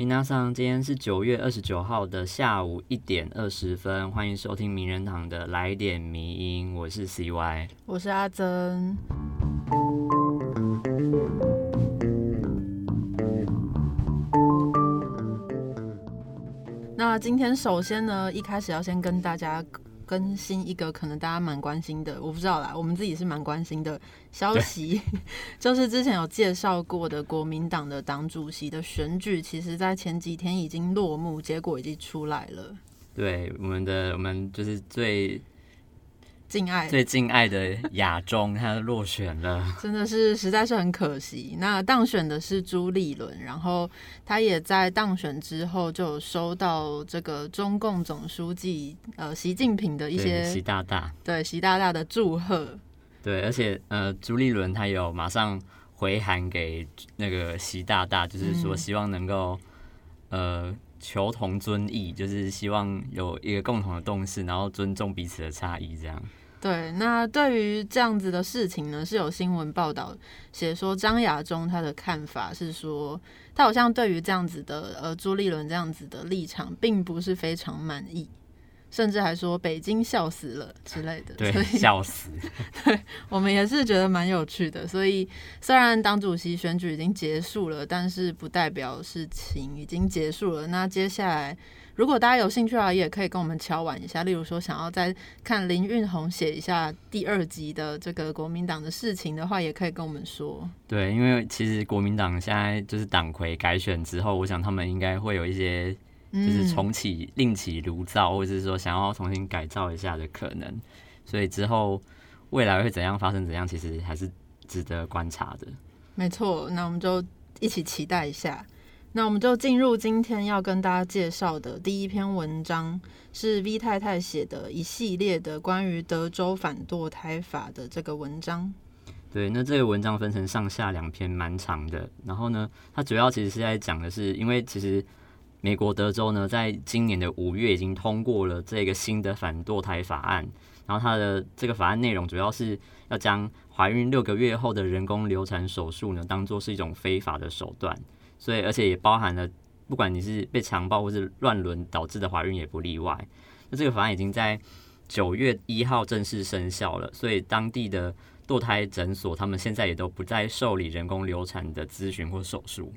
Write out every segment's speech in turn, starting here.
明大上，今天是九月二十九号的下午一点二十分，欢迎收听名人堂的来点迷音，我是 CY，我是阿珍。那今天首先呢，一开始要先跟大家。更新一个可能大家蛮关心的，我不知道啦，我们自己是蛮关心的消息，就是之前有介绍过的国民党的党主席的选举，其实在前几天已经落幕，结果已经出来了。对，我们的我们就是最。敬爱最敬爱的亚中，他落选了，真的是实在是很可惜。那当选的是朱立伦，然后他也在当选之后就收到这个中共总书记呃习近平的一些习大大对习大大的祝贺。对，而且呃朱立伦他有马上回函给那个习大大，就是说希望能够呃求同尊异，就是希望有一个共同的共识，然后尊重彼此的差异，这样。对，那对于这样子的事情呢，是有新闻报道写说张亚中他的看法是说，他好像对于这样子的呃朱立伦这样子的立场，并不是非常满意，甚至还说北京笑死了之类的。对，笑死。对我们也是觉得蛮有趣的。所以虽然党主席选举已经结束了，但是不代表事情已经结束了。那接下来。如果大家有兴趣的话，也可以跟我们敲完一下。例如说，想要再看林运宏写一下第二集的这个国民党的事情的话，也可以跟我们说。对，因为其实国民党现在就是党魁改选之后，我想他们应该会有一些就是重启、另起炉灶，或者是说想要重新改造一下的可能。所以之后未来会怎样发生怎样，其实还是值得观察的。没错，那我们就一起期待一下。那我们就进入今天要跟大家介绍的第一篇文章，是 V 太太写的一系列的关于德州反堕胎法的这个文章。对，那这个文章分成上下两篇，蛮长的。然后呢，它主要其实是在讲的是，因为其实美国德州呢，在今年的五月已经通过了这个新的反堕胎法案。然后它的这个法案内容主要是要将怀孕六个月后的人工流产手术呢，当做是一种非法的手段。所以，而且也包含了，不管你是被强暴或是乱伦导致的怀孕，也不例外。那这个法案已经在九月一号正式生效了，所以当地的堕胎诊所，他们现在也都不再受理人工流产的咨询或手术。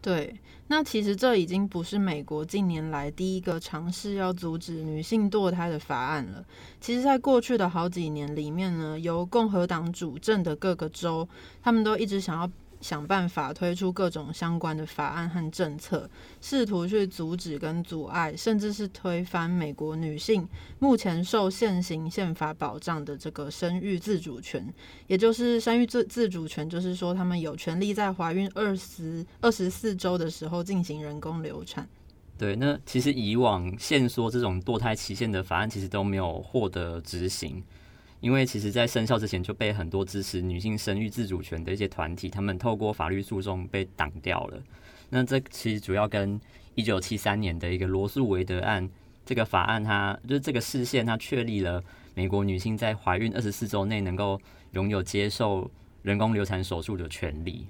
对，那其实这已经不是美国近年来第一个尝试要阻止女性堕胎的法案了。其实，在过去的好几年里面呢，由共和党主政的各个州，他们都一直想要。想办法推出各种相关的法案和政策，试图去阻止跟阻碍，甚至是推翻美国女性目前受现行宪法保障的这个生育自主权。也就是生育自自主权，就是说他们有权利在怀孕二十二十四周的时候进行人工流产。对，那其实以往限缩这种堕胎期限的法案，其实都没有获得执行。因为其实，在生效之前就被很多支持女性生育自主权的一些团体，他们透过法律诉讼被挡掉了。那这其实主要跟一九七三年的一个罗素韦德案这个法案，它就是这个视线，它确立了美国女性在怀孕二十四周内能够拥有接受人工流产手术的权利。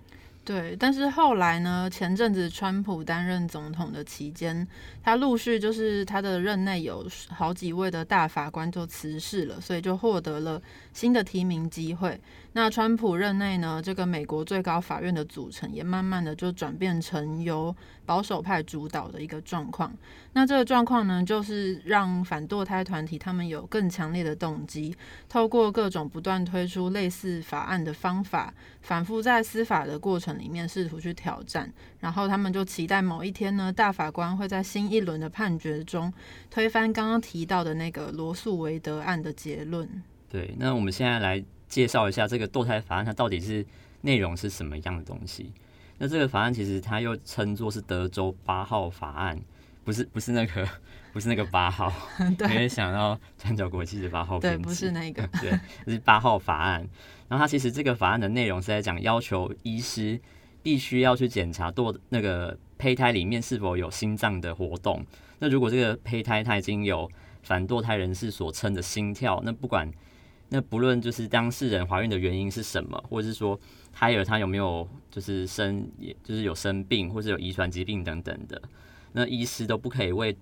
对，但是后来呢？前阵子川普担任总统的期间，他陆续就是他的任内有好几位的大法官就辞世了，所以就获得了新的提名机会。那川普任内呢，这个美国最高法院的组成也慢慢的就转变成由保守派主导的一个状况。那这个状况呢，就是让反堕胎团体他们有更强烈的动机，透过各种不断推出类似法案的方法，反复在司法的过程里面试图去挑战。然后他们就期待某一天呢，大法官会在新一轮的判决中推翻刚刚提到的那个罗素韦德案的结论。对，那我们现在来。介绍一下这个堕胎法案，它到底是内容是什么样的东西？那这个法案其实它又称作是德州八号法案，不是不是那个 不是那个八号，没有想到转角国际的八号，对，不是那个，对，是八号法案。然后它其实这个法案的内容是在讲要求医师必须要去检查堕那个胚胎里面是否有心脏的活动。那如果这个胚胎它已经有反堕胎人士所称的心跳，那不管那不论就是当事人怀孕的原因是什么，或者是说胎儿他有没有就是生，也就是有生病或者有遗传疾病等等的，那医师都不可以为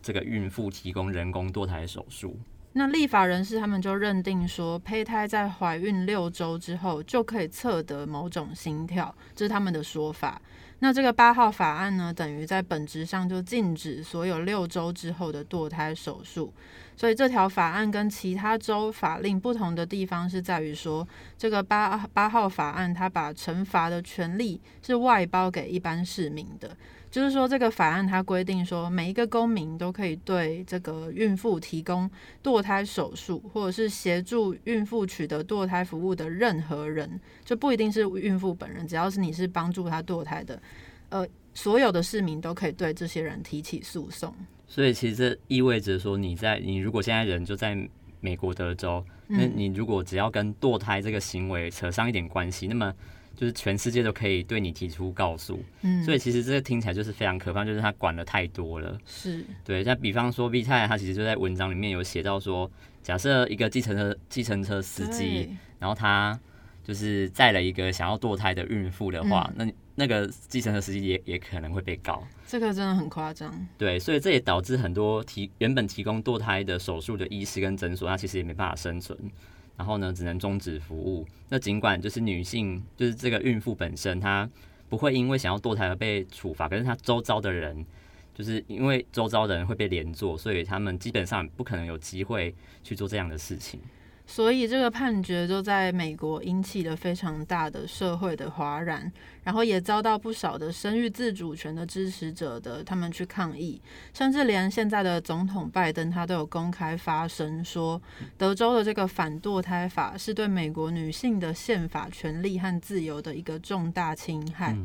这个孕妇提供人工堕胎手术。那立法人士他们就认定说，胚胎在怀孕六周之后就可以测得某种心跳，这是他们的说法。那这个八号法案呢，等于在本质上就禁止所有六周之后的堕胎手术。所以这条法案跟其他州法令不同的地方是在于说，这个八八号法案它把惩罚的权利是外包给一般市民的。就是说，这个法案它规定说，每一个公民都可以对这个孕妇提供堕胎手术，或者是协助孕妇取得堕胎服务的任何人，就不一定是孕妇本人，只要是你是帮助她堕胎的，呃，所有的市民都可以对这些人提起诉讼。所以，其实这意味着说，你在你如果现在人就在美国德州，那你如果只要跟堕胎这个行为扯上一点关系，那么。就是全世界都可以对你提出告诉，嗯，所以其实这个听起来就是非常可怕，就是他管的太多了。是对，像比方说 V 太，他其实就在文章里面有写到说，假设一个计程车计程车司机，然后他就是载了一个想要堕胎的孕妇的话，那那个计程车司机也也可能会被告。这个真的很夸张。对，所以这也导致很多提原本提供堕胎的手术的医师跟诊所，他其实也没办法生存。然后呢，只能终止服务。那尽管就是女性，就是这个孕妇本身，她不会因为想要堕胎而被处罚，可是她周遭的人，就是因为周遭的人会被连坐，所以他们基本上不可能有机会去做这样的事情。所以这个判决就在美国引起了非常大的社会的哗然，然后也遭到不少的生育自主权的支持者的他们去抗议，甚至连现在的总统拜登他都有公开发声说，德州的这个反堕胎法是对美国女性的宪法权利和自由的一个重大侵害。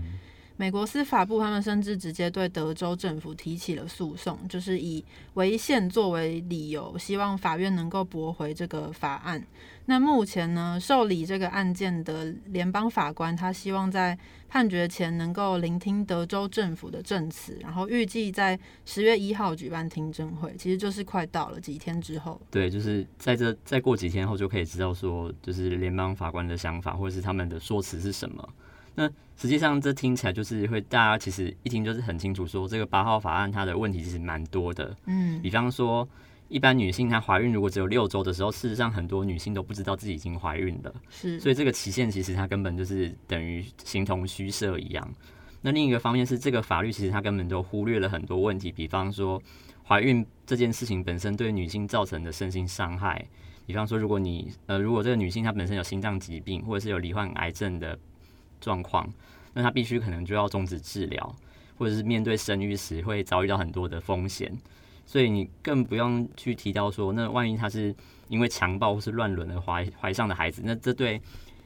美国司法部他们甚至直接对德州政府提起了诉讼，就是以违宪作为理由，希望法院能够驳回这个法案。那目前呢，受理这个案件的联邦法官，他希望在判决前能够聆听德州政府的证词，然后预计在十月一号举办听证会，其实就是快到了几天之后。对，就是在这再过几天后就可以知道说，就是联邦法官的想法或者是他们的说辞是什么。那实际上，这听起来就是会大家其实一听就是很清楚，说这个八号法案它的问题其实蛮多的。嗯，比方说，一般女性她怀孕如果只有六周的时候，事实上很多女性都不知道自己已经怀孕了。是，所以这个期限其实它根本就是等于形同虚设一样。那另一个方面是，这个法律其实它根本就忽略了很多问题，比方说怀孕这件事情本身对女性造成的身心伤害。比方说，如果你呃，如果这个女性她本身有心脏疾病，或者是有罹患癌症的。状况，那他必须可能就要终止治疗，或者是面对生育时会遭遇到很多的风险，所以你更不用去提到说，那万一他是因为强暴或是乱伦而怀怀上的孩子，那这对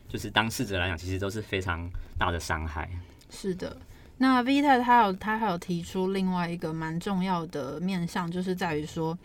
就是当事者来讲，其实都是非常大的伤害。是的，那 V 太他有他还有提出另外一个蛮重要的面向，就是在于说。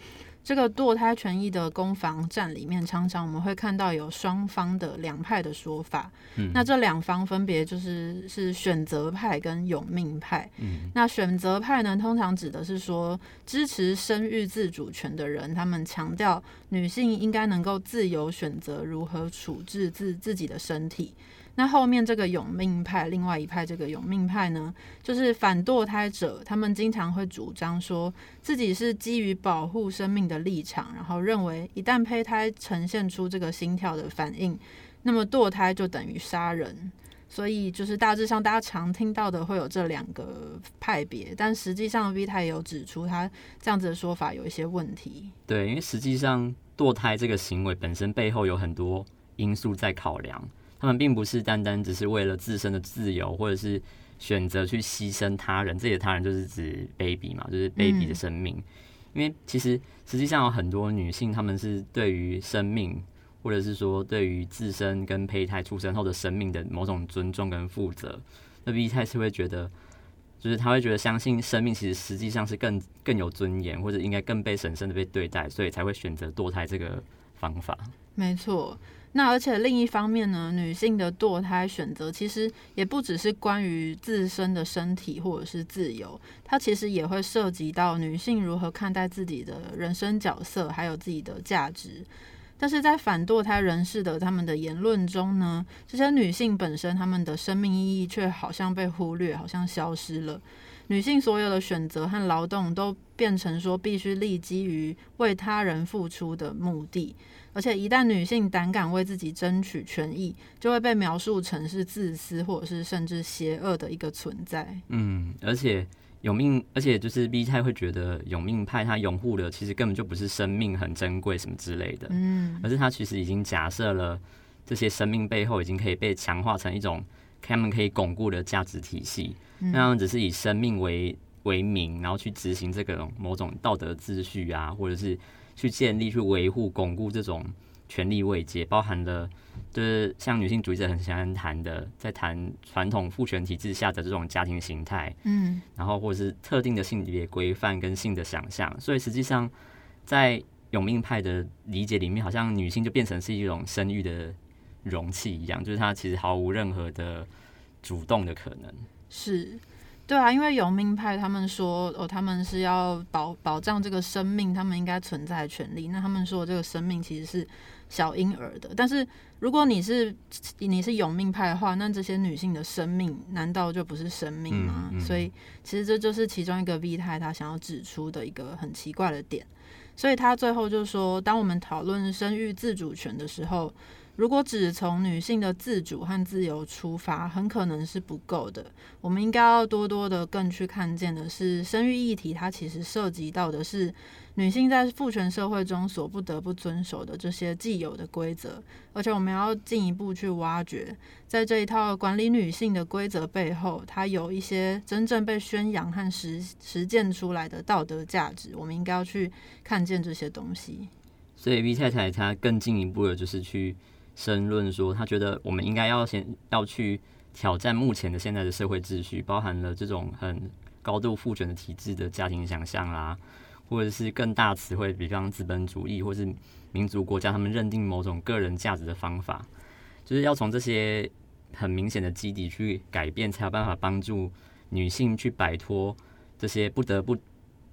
这个堕胎权益的攻防战里面，常常我们会看到有双方的两派的说法。嗯，那这两方分别就是是选择派跟永命派。嗯，那选择派呢，通常指的是说支持生育自主权的人，他们强调女性应该能够自由选择如何处置自自己的身体。那后面这个永命派，另外一派这个永命派呢，就是反堕胎者，他们经常会主张说自己是基于保护生命的立场，然后认为一旦胚胎呈现出这个心跳的反应，那么堕胎就等于杀人。所以就是大致上大家常听到的会有这两个派别，但实际上 V 太也有指出，他这样子的说法有一些问题。对，因为实际上堕胎这个行为本身背后有很多因素在考量。他们并不是单单只是为了自身的自由，或者是选择去牺牲他人。这些他人就是指 baby 嘛，就是 baby 的生命。因为其实实际上有很多女性，她们是对于生命，或者是说对于自身跟胚胎出生后的生命的某种尊重跟负责。那 B 太是会觉得，就是他会觉得相信生命其实实际上是更更有尊严，或者应该更被神圣的被对待，所以才会选择堕胎这个方法。没错。那而且另一方面呢，女性的堕胎选择其实也不只是关于自身的身体或者是自由，它其实也会涉及到女性如何看待自己的人生角色，还有自己的价值。但是在反堕胎人士的他们的言论中呢，这些女性本身她们的生命意义却好像被忽略，好像消失了。女性所有的选择和劳动都变成说必须立基于为他人付出的目的，而且一旦女性胆敢为自己争取权益，就会被描述成是自私或者是甚至邪恶的一个存在。嗯，而且永命，而且就是 B 太会觉得永命派他拥护的其实根本就不是生命很珍贵什么之类的，嗯。而是他其实已经假设了这些生命背后已经可以被强化成一种他们可以巩固的价值体系。那样只是以生命为为名，然后去执行这个某种道德秩序啊，或者是去建立、去维护、巩固这种权力位阶，包含了就是像女性主义者很喜欢谈的，在谈传统父权体制下的这种家庭形态，嗯。然后或者是特定的性别规范跟性的想象，所以实际上在永命派的理解里面，好像女性就变成是一种生育的容器一样，就是它其实毫无任何的主动的可能。是。对啊，因为永命派他们说哦，他们是要保保障这个生命，他们应该存在的权利。那他们说这个生命其实是小婴儿的，但是如果你是你是永命派的话，那这些女性的生命难道就不是生命吗？嗯嗯所以其实这就是其中一个 V 太他想要指出的一个很奇怪的点。所以他最后就说，当我们讨论生育自主权的时候，如果只从女性的自主和自由出发，很可能是不够的。我们应该要多多的更去看见的是，生育议题它其实涉及到的是女性在父权社会中所不得不遵守的这些既有的规则，而且我们要进一步去挖掘，在这一套管理女性的规则背后，它有一些真正被宣扬和实实践出来的道德价值，我们应该要去看见这些东西。所以 V 太太她更进一步的就是去申论说，他觉得我们应该要先要去挑战目前的现在的社会秩序，包含了这种很高度父权的体制的家庭想象啦，或者是更大词汇，比方资本主义或是民族国家，他们认定某种个人价值的方法，就是要从这些很明显的基底去改变，才有办法帮助女性去摆脱这些不得不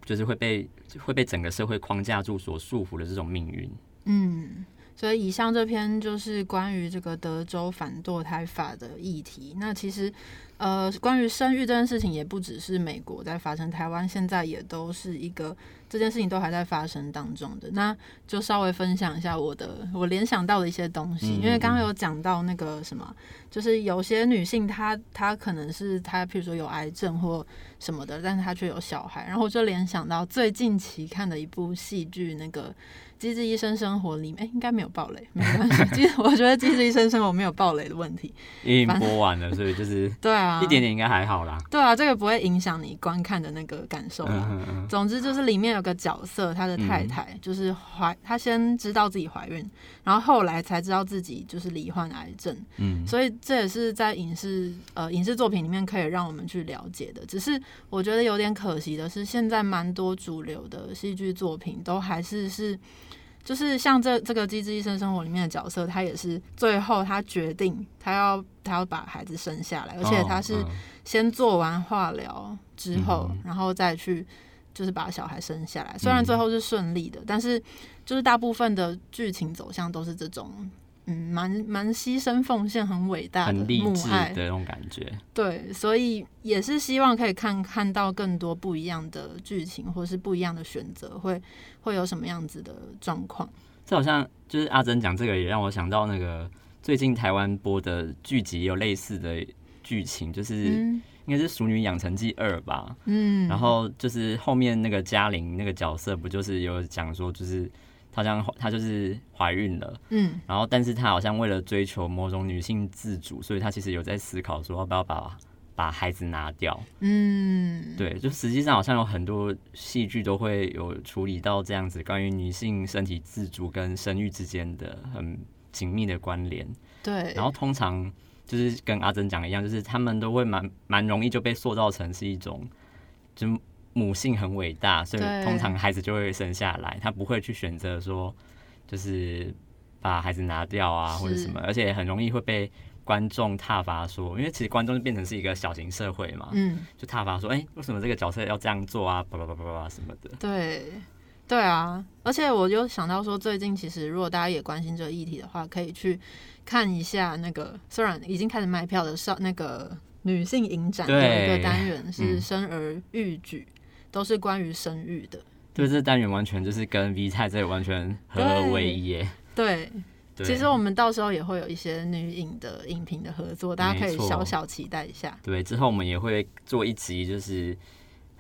就是会被会被整个社会框架住所束缚的这种命运。嗯，所以以上这篇就是关于这个德州反堕胎法的议题。那其实，呃，关于生育这件事情，也不只是美国在发生，台湾现在也都是一个这件事情都还在发生当中的。那就稍微分享一下我的我联想到的一些东西，嗯因为刚刚有讲到那个什么，就是有些女性她她可能是她，譬如说有癌症或什么的，但是她却有小孩，然后我就联想到最近期看的一部戏剧，那个。《机智医生生活》里面，哎、应该没有暴雷，没关系。其实我觉得《机智医生生活》没有暴雷的问题。已经播完了，所以就是 对啊，一点点应该还好啦。对啊，这个不会影响你观看的那个感受啦。嗯嗯嗯，总之就是里面有个角色，他的太太就是怀，她先知道自己怀孕，然后后来才知道自己就是罹患癌症，嗯，所以这也是在影视呃影视作品里面可以让我们去了解的。只是我觉得有点可惜的是，现在蛮多主流的戏剧作品都还是是。就是像这这个《机智医生生活》里面的角色，他也是最后他决定他要他要把孩子生下来，而且他是哦先做完化疗之后，嗯然后再去就是把小孩生下来。虽然最后是顺利的，但是就是大部分的剧情走向都是这种，嗯，蛮蛮牺牲奉献、很伟大的很励志母爱的。那种感觉。对，所以也是希望可以看看到更多不一样的剧情，或是不一样的选择，会会有什么样子的状况。这好像就是阿珍讲这个，也让我想到那个最近台湾播的剧集有类似的剧情，就是嗯应该是《熟女养成记二》吧。嗯，然后就是后面那个嘉玲那个角色，不就是有讲说，就是她好像她就是怀孕了，嗯然后但是她好像为了追求某种女性自主，所以她其实有在思考说要不要把把孩子拿掉。嗯，对，就实际上好像有很多戏剧都会有处理到这样子关于女性身体自主跟生育之间的很紧密的关联。对，然后通常就是跟阿珍讲的一样，就是他们都会蛮蛮容易就被塑造成是一种，就母性很伟大，所以通常孩子就会生下来，他不会去选择说就是把孩子拿掉啊或者什么，而且很容易会被观众挞伐说，因为其实观众就变成是一个小型社会嘛，嗯，就挞伐说，哎、为什么这个角色要这样做啊，叭叭叭叭叭什么的。对，对啊，而且我就想到说，最近其实如果大家也关心这个议题的话，可以去看一下那个虽然已经开始卖票的少那个女性影展的一个单元是生儿育举，都是关于生育的。对，这单元完全就是跟 V 菜这完全合二为一耶。对，其实我们到时候也会有一些女影的影评的合作，大家可以小小期待一下。对，之后我们也会做一集，就是。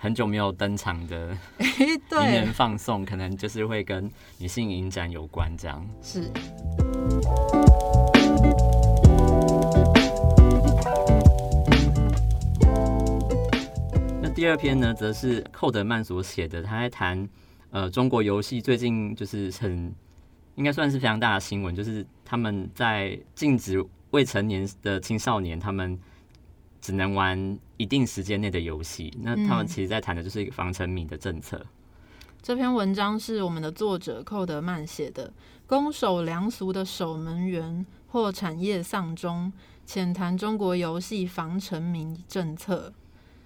很久没有登场的 名人放送，可能就是会跟女性影展有关，这样是。第二篇呢，则是寇德曼所写的，他在谈呃中国游戏最近就是很应该算是非常大的新闻，就是他们在禁止未成年的青少年他们。只能玩一定时间内的游戏，那他们其实在谈的就是一个防沉迷的政策。这篇文章是我们的作者寇德曼写的，攻守良俗的守门员或产业丧钟，浅谈中国游戏防沉迷政策。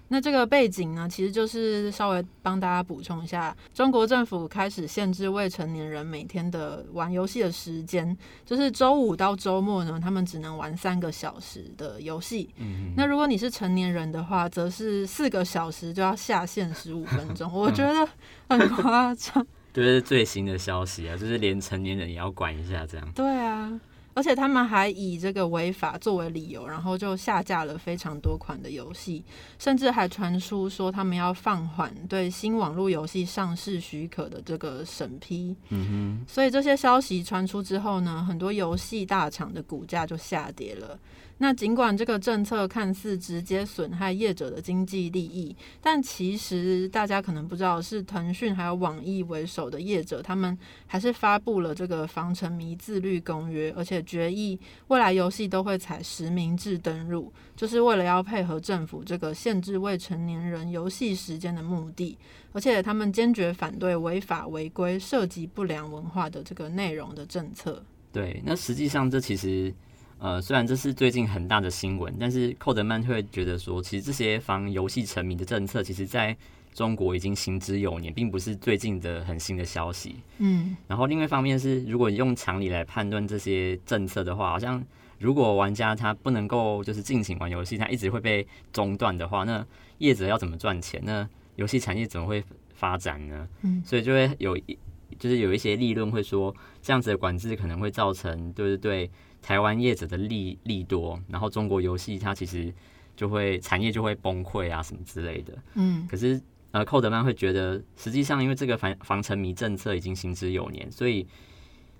那这个背景呢，其实就是稍微帮大家补充一下，中国政府开始限制未成年人每天的玩游戏的时间，就是周五到周末呢，他们只能玩三个小时的游戏。嗯，那如果你是成年人的话，则是四个小时就要下线十五分钟。我觉得很夸张。这是最新的消息啊，就是连成年人也要管一下这样。对啊。而且他们还以这个违法作为理由，然后就下架了非常多款的游戏，甚至还传出说他们要放缓对新网络游戏上市许可的这个审批。嗯哼。所以这些消息传出之后呢，很多游戏大厂的股价就下跌了。那尽管这个政策看似直接损害业者的经济利益，但其实大家可能不知道，是腾讯还有网易为首的业者，他们还是发布了这个防沉迷自律公约，而且决议未来游戏都会采实名制登录，就是为了要配合政府这个限制未成年人游戏时间的目的，而且他们坚决反对违法违规、涉及不良文化的这个内容的政策。对，那实际上这其实。呃，虽然这是最近很大的新闻，但是寇德曼会觉得说，其实这些防游戏沉迷的政策，其实在中国已经行之有年，并不是最近的很新的消息。嗯，然后另外一方面是，如果用常理来判断这些政策的话，好像如果玩家他不能够就是尽情玩游戏，他一直会被中断的话，那业者要怎么赚钱？那游戏产业怎么会发展呢？嗯，所以就会有一就是有一些利润会说，这样子的管制可能会造成，就是对。台湾业者的利利多，然后中国游戏它其实就会产业就会崩溃啊，什么之类的。嗯，可是呃，寇德曼会觉得，实际上因为这个防防沉迷政策已经行之有年，所以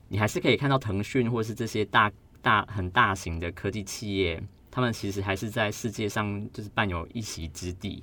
你还是可以看到腾讯或是这些大大很大型的科技企业，他们其实还是在世界上就是伴有一席之地。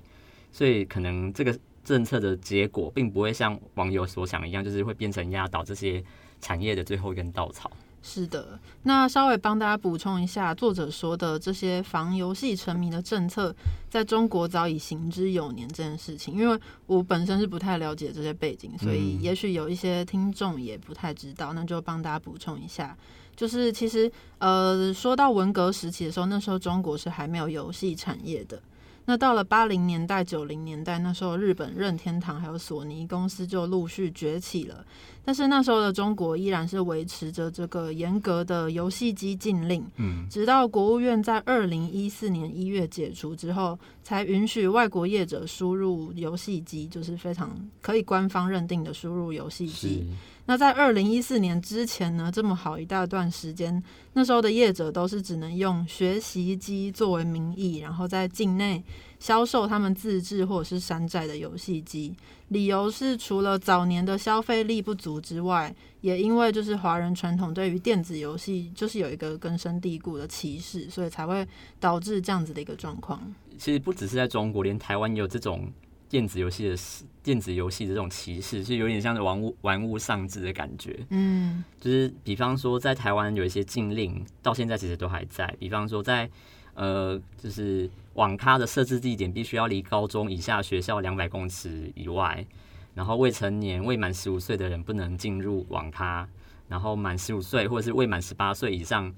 所以可能这个政策的结果，并不会像网友所想一样，就是会变成压倒这些产业的最后一根稻草。是的，那稍微帮大家补充一下，作者说的这些防游戏沉迷的政策，在中国早已行之有年这件事情，因为我本身是不太了解这些背景，所以也许有一些听众也不太知道，那就帮大家补充一下。就是其实，呃，说到文革时期的时候，那时候中国是还没有游戏产业的。那到了八零年代、九零年代，那时候日本任天堂还有索尼公司就陆续崛起了。但是那时候的中国依然是维持着这个严格的游戏机禁令，嗯，直到国务院在二零一四年一月解除之后，才允许外国业者输入游戏机，就是非常可以官方认定的输入游戏机。那在二零一四年之前呢，这么好一大段时间，那时候的业者都是只能用学习机作为名义，然后在境内销售他们自制或者是山寨的游戏机。理由是除了早年的消费力不足之外，也因为就是华人传统对于电子游戏就是有一个根深蒂固的歧视，所以才会导致这样子的一个状况。其实不只是在中国，连台湾也有这种。电子游戏的电子游戏的这种歧视，是有点像是玩物玩物丧志的感觉。嗯，就是比方说，在台湾有一些禁令，到现在其实都还在。比方说，在呃，就是网咖的设置地点必须要离高中以下学校两百公尺以外，然后未成年未满十五岁的人不能进入网咖，然后满十五岁或者是未满十八岁以上，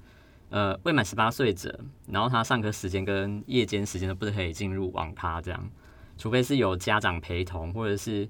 呃，未满十八岁者，然后他上课时间跟夜间时间都不可以进入网咖这样。除非是有家长陪同，或者是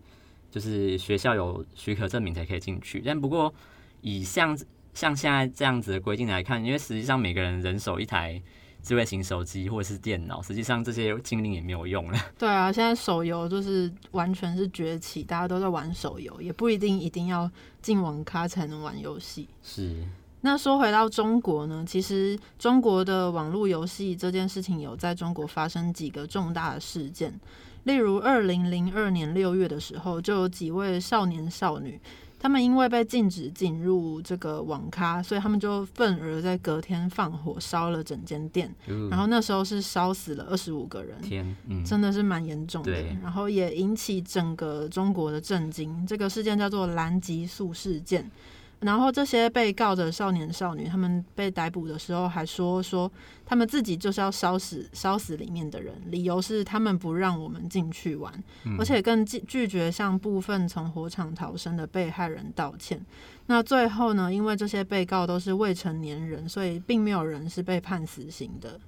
就是学校有许可证明才可以进去。但不过以像像现在这样子的规定来看，因为实际上每个人人手一台智慧型手机或者是电脑，实际上这些禁令也没有用了。对啊，现在手游就是完全是崛起，大家都在玩手游，也不一定一定要进网咖才能玩游戏。是。那说回到中国呢，其实中国的网络游戏这件事情有在中国发生几个重大的事件，例如二零零二年六月的时候，就有几位少年少女，他们因为被禁止进入这个网咖，所以他们就愤而在隔天放火烧了整间店，然后那时候是烧死了二十五个人，天，真的是蛮严重的，然后也引起整个中国的震惊。这个事件叫做蓝极速事件。然后这些被告的少年少女，他们被逮捕的时候还说说他们自己就是要烧死烧死里面的人，理由是他们不让我们进去玩，而且更拒拒绝向部分从火场逃生的被害人道歉。那最后呢，因为这些被告都是未成年人，所以并没有人是被判死刑的。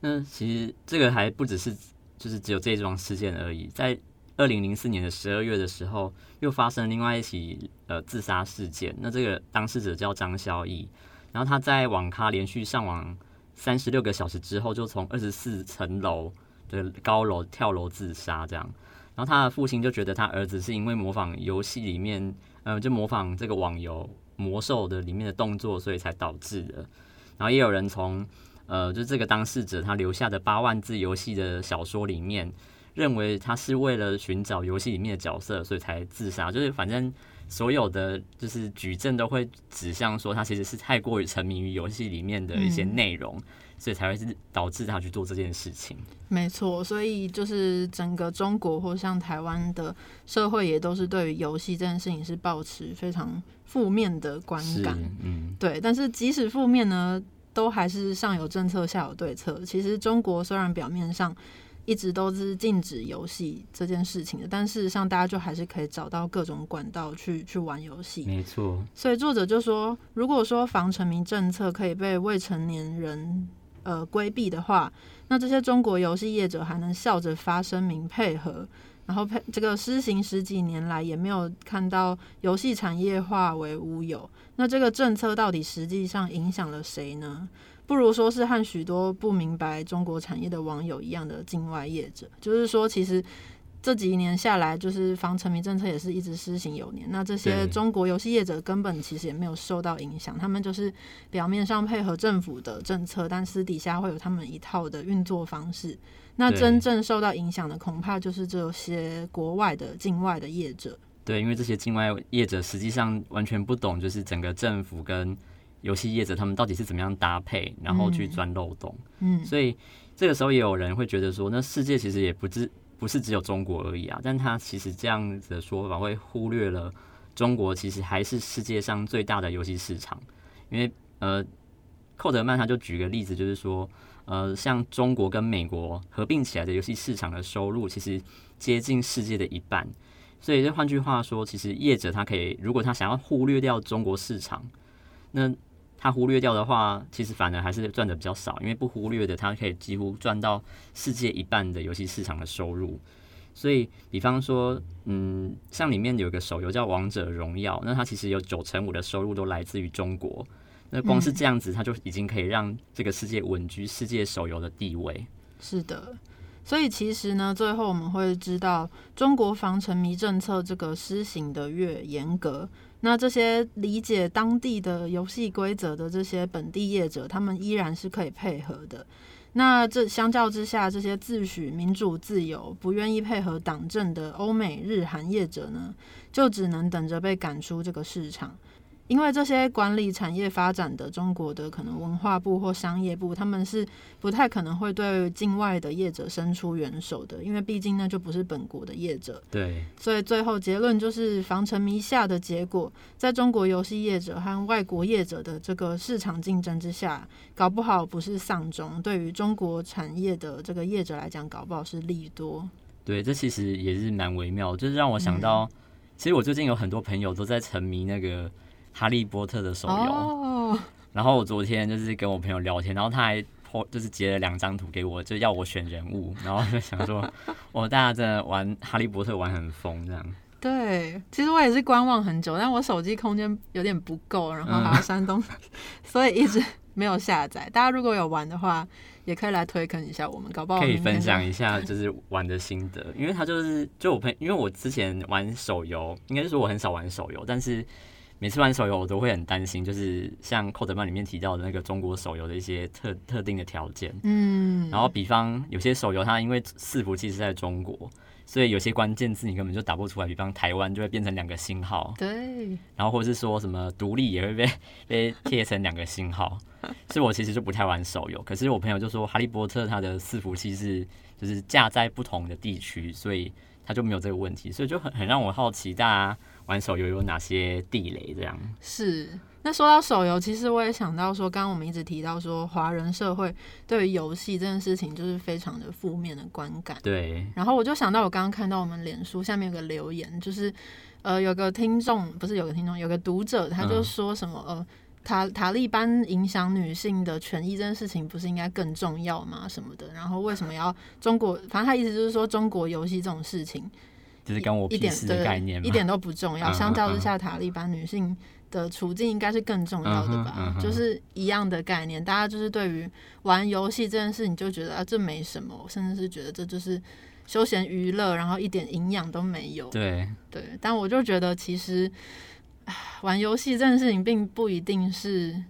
那其实这个还不只是就是只有这桩事件而已，在。二零零四年的十二月的时候，又发生另外一起呃自杀事件。那这个当事者叫张孝义，然后他在网咖连续上网三十六个小时之后，就从二十四层楼的高楼跳楼自杀。这样，然后他的父亲就觉得他儿子是因为模仿游戏里面，呃，就模仿这个网游魔兽的里面的动作，所以才导致的。然后也有人从呃，就这个当事者他留下的八万字游戏的小说里面。认为他是为了寻找游戏里面的角色，所以才自杀。就是反正所有的就是举证都会指向说，他其实是太过于沉迷于游戏里面的一些内容，所以才会是导致他去做这件事情。没错，所以就是整个中国或像台湾的社会，也都是对于游戏这件事情是保持非常负面的观感。嗯，对。但是即使负面呢，都还是上有政策，下有对策。其实中国虽然表面上。一直都是禁止游戏这件事情的，但事实上，大家就还是可以找到各种管道去去玩游戏。没错。所以作者就说，如果说防沉迷政策可以被未成年人呃规避的话，那这些中国游戏业者还能笑着发声明配合，然后配这个施行十几年来也没有看到游戏产业化为乌有，那这个政策到底实际上影响了谁呢？不如说是和许多不明白中国产业的网友一样的境外业者，就是说，其实这几年下来，就是防沉迷政策也是一直施行有年。那这些中国游戏业者根本其实也没有受到影响，他们就是表面上配合政府的政策，但私底下会有他们一套的运作方式。那真正受到影响的，恐怕就是这些国外的境外的业者。对，因为这些境外业者实际上完全不懂，就是整个政府跟。游戏业者他们到底是怎么样搭配，然后去钻漏洞？嗯，所以这个时候也有人会觉得说，那世界其实也不只不是只有中国而已啊。但他其实这样子的说法会忽略了中国其实还是世界上最大的游戏市场。因为呃，寇德曼他就举个例子，就是说呃，像中国跟美国合并起来的游戏市场的收入，其实接近世界的一半。所以这换句话说，其实业者他可以，如果他想要忽略掉中国市场，那他忽略掉的话，其实反而还是赚的比较少，因为不忽略的，他可以几乎赚到世界一半的游戏市场的收入。所以，比方说，嗯，像里面有个手游叫《王者荣耀》，那它其实有九成五的收入都来自于中国。那光是这样子，它就已经可以让这个世界稳居世界手游的地位。是的。所以其实呢，最后我们会知道，中国防沉迷政策这个施行的越严格，那这些理解当地的游戏规则的这些本地业者，他们依然是可以配合的。那这相较之下，这些自诩民主自由、不愿意配合党政的欧美日韩业者呢，就只能等着被赶出这个市场。因为这些管理产业发展的中国的可能文化部或商业部，他们是不太可能会对境外的业者伸出援手的，因为毕竟那就不是本国的业者。对，所以最后结论就是防沉迷下的结果，在中国游戏业者和外国业者的这个市场竞争之下，搞不好不是丧钟，对于中国产业的这个业者来讲，搞不好是利多。对，这其实也是蛮微妙，就是让我想到，其实我最近有很多朋友都在沉迷那个。哈利波特的手游，然后我昨天就是跟我朋友聊天，然后他还就是截了两张图给我，就要我选人物，然后就想说，我 大家真的玩哈利波特玩很疯这样。对，其实我也是观望很久，但我手机空间有点不够，然后还要删东西，所以一直没有下载。大家如果有玩的话，也可以来推坑一下我们，搞不好可以分享一下就是玩的心得，因为他就是就我朋，因为我之前玩手游，应该是说我很少玩手游，但是每次玩手游我都会很担心，就是像寇德曼里面提到的那个中国手游的一些特特定的条件，嗯，然后比方有些手游它因为伺服器是在中国，所以有些关键字你根本就打不出来，比方台湾就会变成两个星号，对，然后或者是说什么独立也会被被贴成两个星号，所以我其实就不太玩手游。可是我朋友就说哈利波特它的伺服器是就是架在不同的地区，所以它就没有这个问题，所以就很很让我好奇大家玩手游有哪些地雷这样。是。那说到手游，其实我也想到说，刚刚我们一直提到说，华人社会对于游戏这件事情就是非常的负面的观感。对，然后我就想到，我刚刚看到我们脸书下面有个留言，就是呃，有个听众不是有个听众，有个读者，他就嗯说什么、呃，塔塔利班影响女性的权益这件事情，不是应该更重要吗？什么的？然后为什么要中国？反正他意思就是说，中国游戏这种事情就是跟我一点屁事的概念嘛，一点都不重要。嗯相较嗯之下，塔利班女性的处境应该是更重要的吧？嗯嗯就是一样的概念，大家就是对于玩游戏这件事你就觉得啊，这没什么，甚至是觉得这就是休闲娱乐，然后一点营养都没有。对，对，但我就觉得其实玩游戏这件事情并不一定是。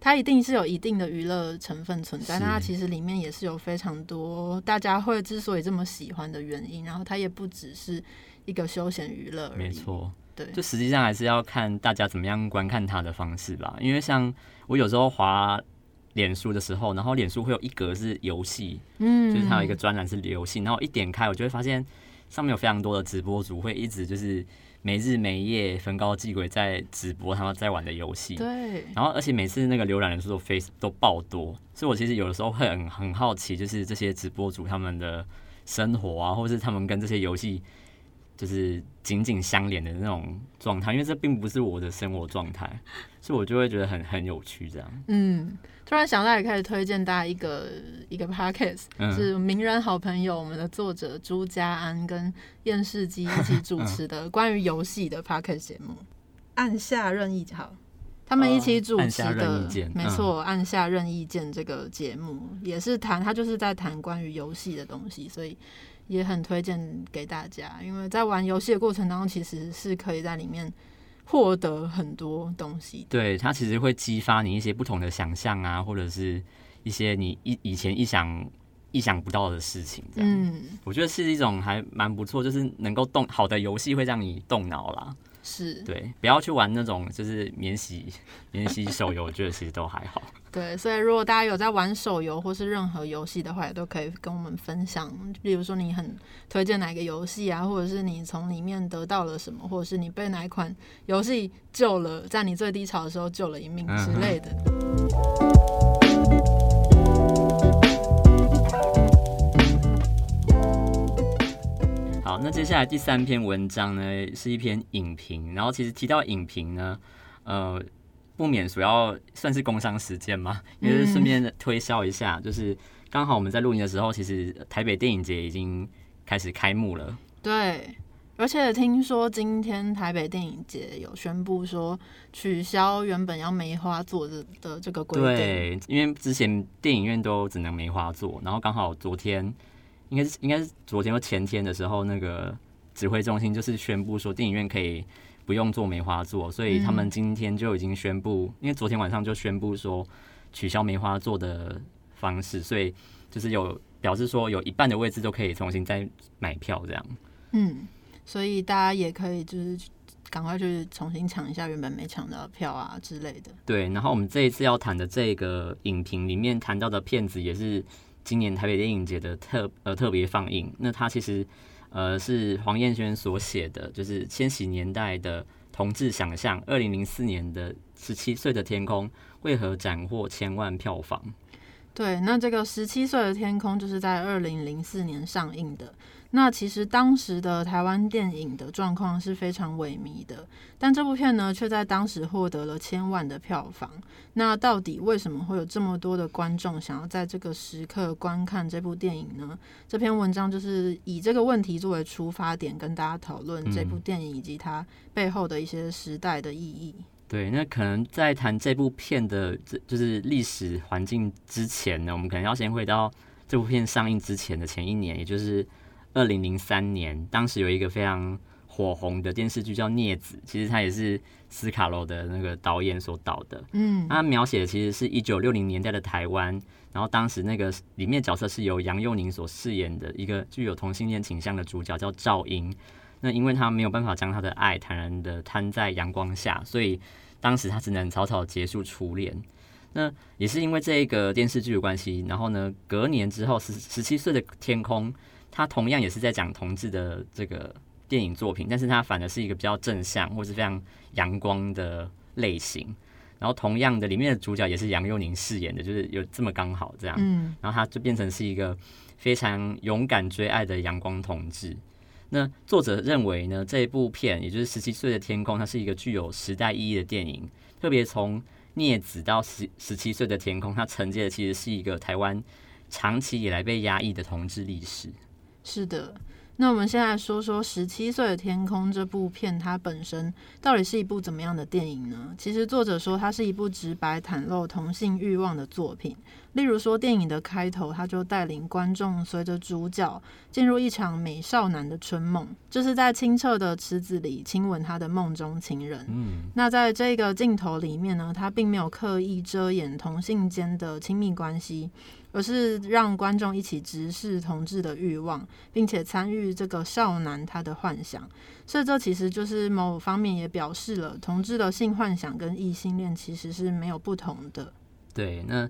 它一定是有一定的娱乐成分存在，是但它其实里面也是有非常多大家会之所以这么喜欢的原因，然后它也不只是一个休闲娱乐。没错。对，就实际上还是要看大家怎么样观看它的方式吧。因为像我有时候滑脸书的时候，然后脸书会有一格是游戏，嗯，就是它有一个专栏是游戏，然后一点开，我就会发现上面有非常多的直播主会一直就是没日没夜、焚高继鬼在直播他们在玩的游戏。对，然后，而且每次那个浏览人数都非都爆多，所以我其实有的时候会很很好奇，就是这些直播主他们的生活啊，或是他们跟这些游戏就是紧紧相连的那种状态，因为这并不是我的生活状态，所以我就会觉得很很有趣这样。嗯，突然想到也开始推荐大家一个一个 podcast，、嗯是名人好朋友我们的作者朱家安跟燕世基一起主持的关于游戏的 podcast 节目，按下任意好。他们一起主持的没错，按下任意键这个节目也是谈，他就是在谈关于游戏的东西，所以也很推荐给大家。因为在玩游戏的过程当中，其实是可以在里面获得很多东西。对，它其实会激发你一些不同的想象啊，或者是一些你以以前意想意想不到的事情。这样，嗯，我觉得是一种还蛮不错，就是能够动好的游戏会让你动脑啦。是对，不要去玩那种就是免洗 免洗手游，我觉得其实都还好。对，所以如果大家有在玩手游或是任何游戏的话，也都可以跟我们分享。比如说你很推荐哪个游戏啊，或者是你从里面得到了什么，或者是你被哪一款游戏救了，在你最低潮的时候救了一命之类的。好，那接下来第三篇文章呢，是一篇影评。然后其实提到影评呢，呃，不免主要算是工商时间嘛，也就是顺便推销一下，就是刚好我们在录音的时候，其实台北电影节已经开始开幕了。对，而且听说今天台北电影节有宣布说取消原本要梅花座的的这个规定。对，因为之前电影院都只能梅花座，然后刚好昨天应该是应该是昨天或前天的时候，那个指挥中心就是宣布说电影院可以不用做梅花座，所以他们今天就已经宣布，因为昨天晚上就宣布说取消梅花座的方式，所以就是有表示说有一半的位置都可以重新再买票这样。嗯，所以大家也可以就是赶快去重新抢一下原本没抢到的票啊之类的。对，然后我们这一次要谈的这个影评里面谈到的片子，也是今年台北电影节的特呃特别放映。那它其实呃是黄燕轩所写的，就是千禧年代的同志想象，二零零四年的十七岁的天空为何斩获千万票房？对，那这个十七岁的天空就是在二零零四年上映的。那其实当时的台湾电影的状况是非常萎靡的，但这部片呢，却在当时获得了千万的票房。那到底为什么会有这么多的观众想要在这个时刻观看这部电影呢？这篇文章就是以这个问题作为出发点，跟大家讨论这部电影以及它背后的一些时代的意义。对，那可能在谈这部片的这就是历史环境之前呢，我们可能要先回到这部片上映之前的前一年，也就是。二零零三年，当时有一个非常火红的电视剧叫《镊子》，其实它也是斯卡罗的那个导演所导的。嗯，它描写的其实是一九六零年代的台湾，然后当时那个里面角色是由杨佑宁所饰演的一个具有同性恋倾向的主角叫赵英。那因为他没有办法将他的爱坦然的摊在阳光下，所以当时他只能草草结束初恋。那也是因为这一个电视剧的关系，然后呢，隔年之后，十十七岁的天空。他同样也是在讲同志的这个电影作品，但是他反而是一个比较正向或是非常阳光的类型。然后同样的，里面的主角也是杨佑宁饰演的，就是有这么刚好这样。嗯。然后他就变成是一个非常勇敢追爱的阳光同志。那作者认为呢，这一部片也就是《十七岁的天空》，它是一个具有时代意义的电影。特别从镊子到十十七岁的天空，它承接的其实是一个台湾长期以来被压抑的同志历史。是的，那我们现在说说《十七岁的天空》这部片，它本身到底是一部怎么样的电影呢？其实作者说，它是一部直白袒露同性欲望的作品。例如说，电影的开头，他就带领观众随着主角进入一场美少男的春梦，就是在清澈的池子里亲吻他的梦中情人。嗯，那在这个镜头里面呢，他并没有刻意遮掩同性间的亲密关系。而是让观众一起直视同志的欲望，并且参与这个少男他的幻想，所以这其实就是某方面也表示了同志的性幻想跟异性恋其实是没有不同的。对，那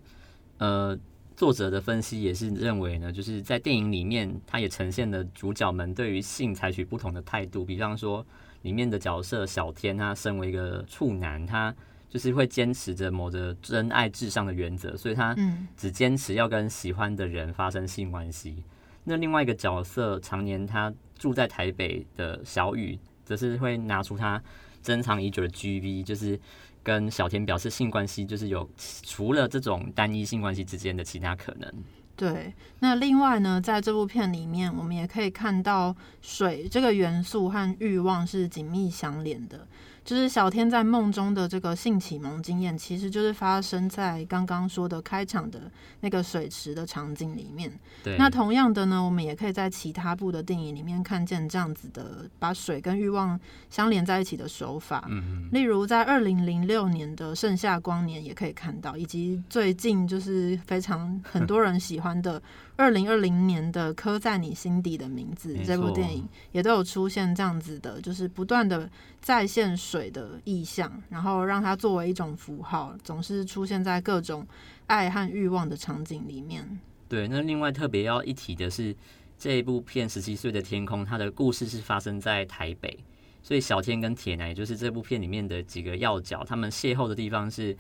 呃，作者的分析也是认为呢，就是在电影里面，他也呈现了主角们对于性采取不同的态度，比方说里面的角色小天，他身为一个处男，他。就是会坚持着某着真爱至上的原则，所以他只坚持要跟喜欢的人发生性关系。那另外一个角色，常年他住在台北的小雨，则是会拿出他珍藏已久的 GV，就是跟小田表示性关系，就是有除了这种单一性关系之间的其他可能。对，那另外呢，在这部片里面，我们也可以看到水这个元素和欲望是紧密相连的。就是小天在梦中的这个性启蒙经验，其实就是发生在刚刚说的开场的那个水池的场景里面。对，那同样的呢，我们也可以在其他部的电影里面看见这样子的把水跟欲望相连在一起的手法。嗯例如在二零零六年的《盛夏光年》也可以看到，以及最近就是非常很多人喜欢的。二零二零年的《刻在你心底的名字》这部电影也都有出现这样子的，就是不断的再现水的意象，然后让它作为一种符号，总是出现在各种爱和欲望的场景里面。对，那另外特别要一提的是，这一部片《十七岁的天空》，它的故事是发生在台北，所以小天跟铁男，也就是这部片里面的几个要角，他们邂逅的地方是。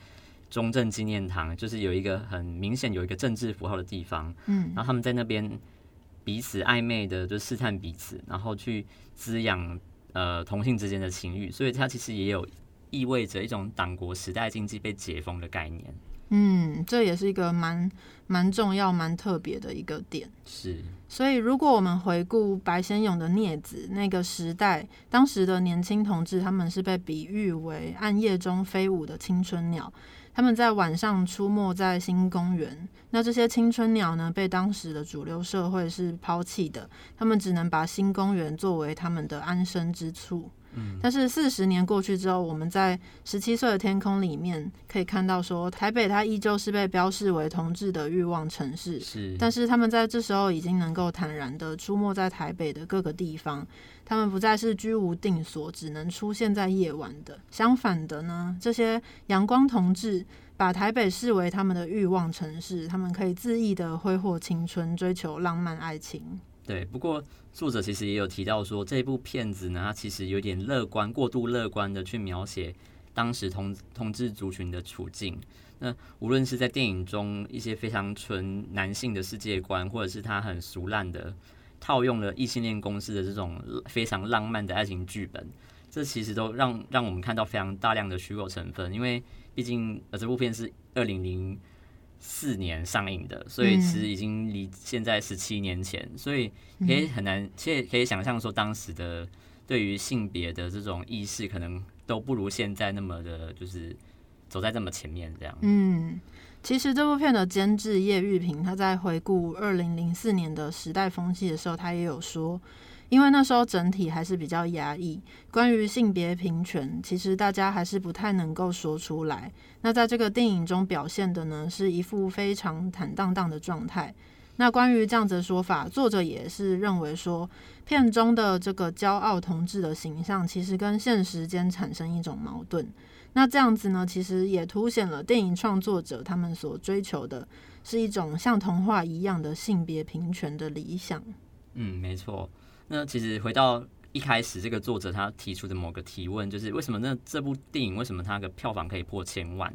中正纪念堂就是有一个很明显有一个政治符号的地方，嗯，然后他们在那边彼此暧昧的就试探彼此，然后去滋养呃同性之间的情欲，所以它其实也有意味着一种党国时代经济被解封的概念。嗯，这也是一个蛮蛮重要、蛮特别的一个点。是，所以如果我们回顾白先勇的镊子那个时代，当时的年轻同志他们是被比喻为暗夜中飞舞的青春鸟。他们在晚上出没在新公园，那这些青春鸟呢，被当时的主流社会是抛弃的，他们只能把新公园作为他们的安身之处。但是四十年过去之后，我们在十七岁的天空里面可以看到，说台北它依旧是被标示为同志的欲望城市。是，但是他们在这时候已经能够坦然的出没在台北的各个地方，他们不再是居无定所，只能出现在夜晚的。相反的呢，这些阳光同志把台北视为他们的欲望城市，他们可以恣意的挥霍青春，追求浪漫爱情。对，不过作者其实也有提到说，这部片子呢，它其实有点乐观、过度乐观的去描写当时同同志族群的处境。那无论是在电影中一些非常纯男性的世界观，或者是他很俗烂的套用了异性恋公司的这种非常浪漫的爱情剧本，这其实都让让我们看到非常大量的虚构成分。因为毕竟呃这部片是二零零四年上映的，所以其实已经离现在十七年前，所以可以很难，其实可以想象说当时的对于性别的这种意识，可能都不如现在那么的，就是走在这么前面这样。嗯。其实这部片的监制叶玉平，他在回顾二零零四年的时代风气的时候，他也有说，因为那时候整体还是比较压抑，关于性别平权，其实大家还是不太能够说出来。那在这个电影中表现的呢，是一副非常坦荡荡的状态。那关于这样子的说法，作者也是认为说，片中的这个骄傲同志的形象，其实跟现实间产生一种矛盾。那这样子呢，其实也凸显了电影创作者他们所追求的是一种像童话一样的性别平权的理想。嗯，没错。那其实回到一开始，这个作者他提出的某个提问，就是为什么那这部电影为什么它的票房可以破千万？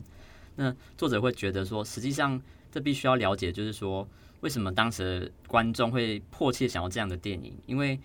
那作者会觉得说，实际上这必须要了解，就是说为什么当时观众会迫切想要这样的电影？因为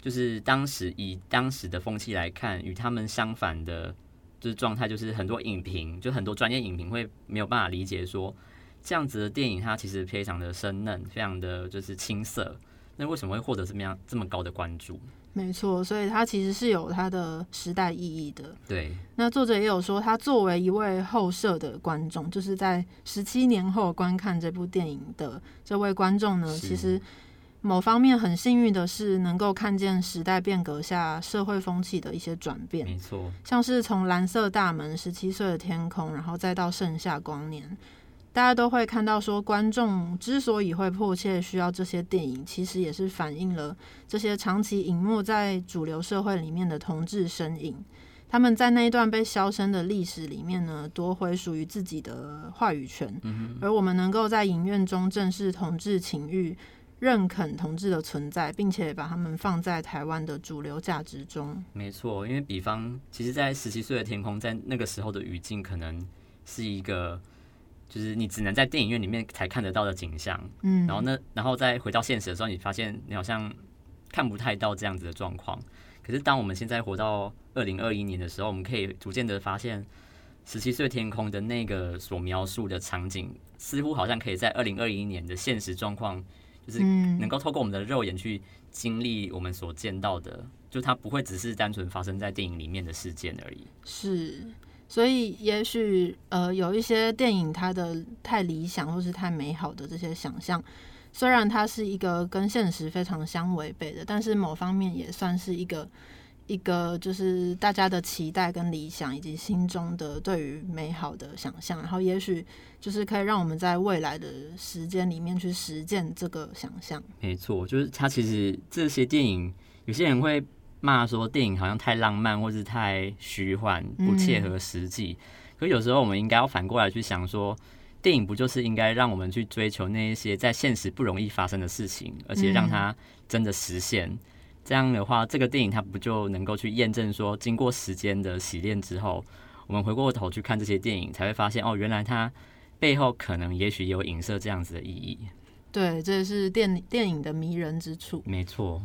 就是当时以当时的风气来看，与他们相反的。就是状态，就是很多影评，就很多专业影评会没有办法理解说，这样子的电影它其实非常的生嫩，非常的就是青涩，那为什么会获得这么样这么高的关注？没错，所以它其实是有它的时代意义的。对，那作者也有说，他作为一位后设的观众，就是在十七年后观看这部电影的这位观众呢，其实。某方面很幸运的是，能够看见时代变革下社会风气的一些转变。没错，像是从蓝色大门、十七岁的天空，然后再到盛夏光年，大家都会看到说，观众之所以会迫切需要这些电影，其实也是反映了这些长期隐没在主流社会里面的同志身影。他们在那一段被消声的历史里面呢，夺回属于自己的话语权。而我们能够在影院中正视同志情欲。认肯同志的存在，并且把他们放在台湾的主流价值中。没错，因为比方，其实，在十七岁的天空，在那个时候的语境，可能是一个，就是你只能在电影院里面才看得到的景象。嗯，然后呢，然后再回到现实的时候，你发现你好像看不太到这样子的状况。可是，当我们现在活到二零二一年的时候，我们可以逐渐的发现，十七岁天空的那个所描述的场景，似乎好像可以在二零二一年的现实状况。就是能够透过我们的肉眼去经历我们所见到的，就它不会只是单纯发生在电影里面的事件而已。是，所以也许呃有一些电影它的太理想或是太美好的这些想象，虽然它是一个跟现实非常相违背的，但是某方面也算是一个。一个就是大家的期待跟理想，以及心中的对于美好的想象，然后也许就是可以让我们在未来的时间里面去实践这个想象。没错，就是它其实这些电影，有些人会骂说电影好像太浪漫，或是太虚幻，不切合实际。可有时候我们应该要反过来去想，说电影不就是应该让我们去追求那一些在现实不容易发生的事情，而且让它真的实现。这样的话，这个电影它不就能够去验证说，经过时间的洗练之后，我们回过头去看这些电影，才会发现哦，原来它背后可能也许有影射这样子的意义。对，这是电电影的迷人之处。没错。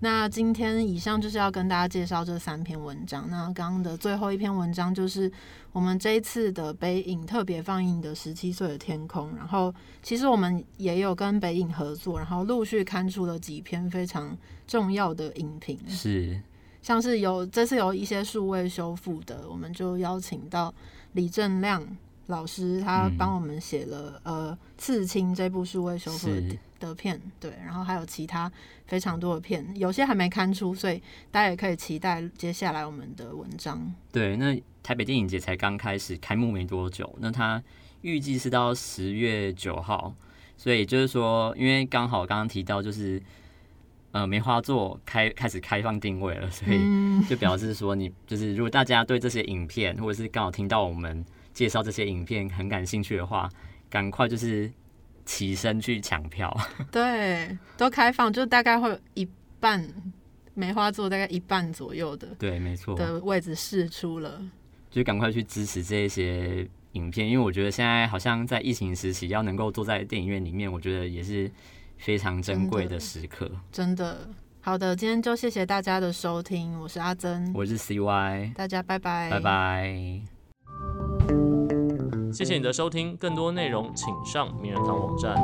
那今天以上就是要跟大家介绍这三篇文章。那刚刚的最后一篇文章就是我们这一次的北影特别放映的《十七岁的天空》。然后其实我们也有跟北影合作，然后陆续刊出了几篇非常重要的影评。是，像是有这次有一些数位修复的，我们就邀请到李正亮。老师他帮我们写了呃《刺青》这部数位修复的片，对，然后还有其他非常多的片，有些还没刊出，所以大家也可以期待接下来我们的文章。对，那台北电影节才刚开始开幕没多久，那它预计是到十月九号，所以就是说，因为刚好刚刚提到就是呃梅花座开开始开放定位了，所以就表示说你就是如果大家对这些影片或者是刚好听到我们。介绍这些影片很感兴趣的话，赶快就是起身去抢票。对，都开放，就大概会有一半梅花座，大概一半左右的。对，没错。的位置试出了，就赶快去支持这些影片，因为我觉得现在好像在疫情时期，要能够坐在电影院里面，我觉得也是非常珍贵的时刻。真的，好的，今天就谢谢大家的收听，我是阿珍，我是 CY，大家拜拜，拜拜。谢谢你的收听，更多内容请上名人堂网站。